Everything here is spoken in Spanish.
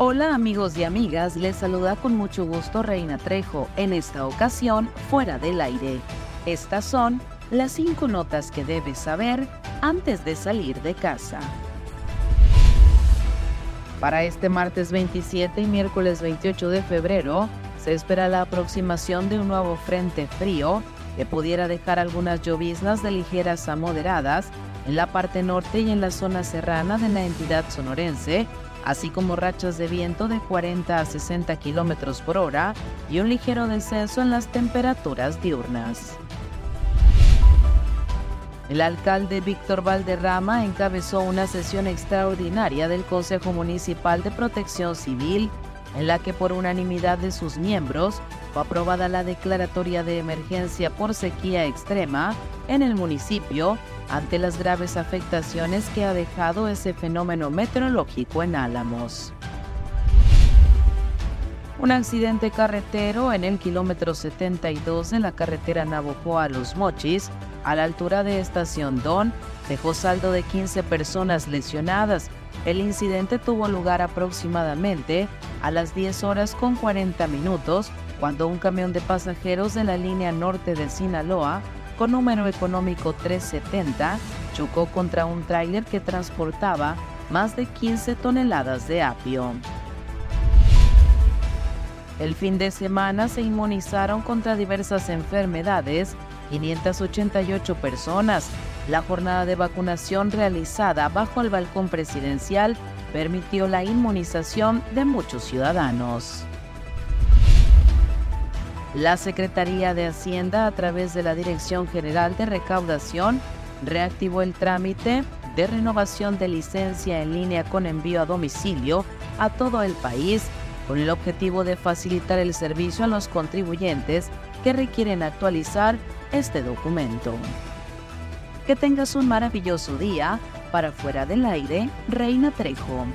Hola amigos y amigas, les saluda con mucho gusto Reina Trejo, en esta ocasión fuera del aire. Estas son las cinco notas que debes saber antes de salir de casa. Para este martes 27 y miércoles 28 de febrero, se espera la aproximación de un nuevo frente frío que pudiera dejar algunas lloviznas de ligeras a moderadas en la parte norte y en la zona serrana de la entidad sonorense, así como rachas de viento de 40 a 60 kilómetros por hora y un ligero descenso en las temperaturas diurnas. El alcalde Víctor Valderrama encabezó una sesión extraordinaria del Consejo Municipal de Protección Civil, en la que por unanimidad de sus miembros fue aprobada la declaratoria de emergencia por sequía extrema en el municipio ante las graves afectaciones que ha dejado ese fenómeno meteorológico en Álamos. Un accidente carretero en el kilómetro 72 de la carretera Navojoa Los Mochis, a la altura de Estación Don, dejó saldo de 15 personas lesionadas. El incidente tuvo lugar aproximadamente a las 10 horas con 40 minutos, cuando un camión de pasajeros de la línea norte de Sinaloa con número económico 370 chocó contra un tráiler que transportaba más de 15 toneladas de apio. El fin de semana se inmunizaron contra diversas enfermedades 588 personas. La jornada de vacunación realizada bajo el balcón presidencial permitió la inmunización de muchos ciudadanos. La Secretaría de Hacienda, a través de la Dirección General de Recaudación, reactivó el trámite de renovación de licencia en línea con envío a domicilio a todo el país, con el objetivo de facilitar el servicio a los contribuyentes que requieren actualizar este documento. Que tengas un maravilloso día. Para fuera del aire, Reina Trejo.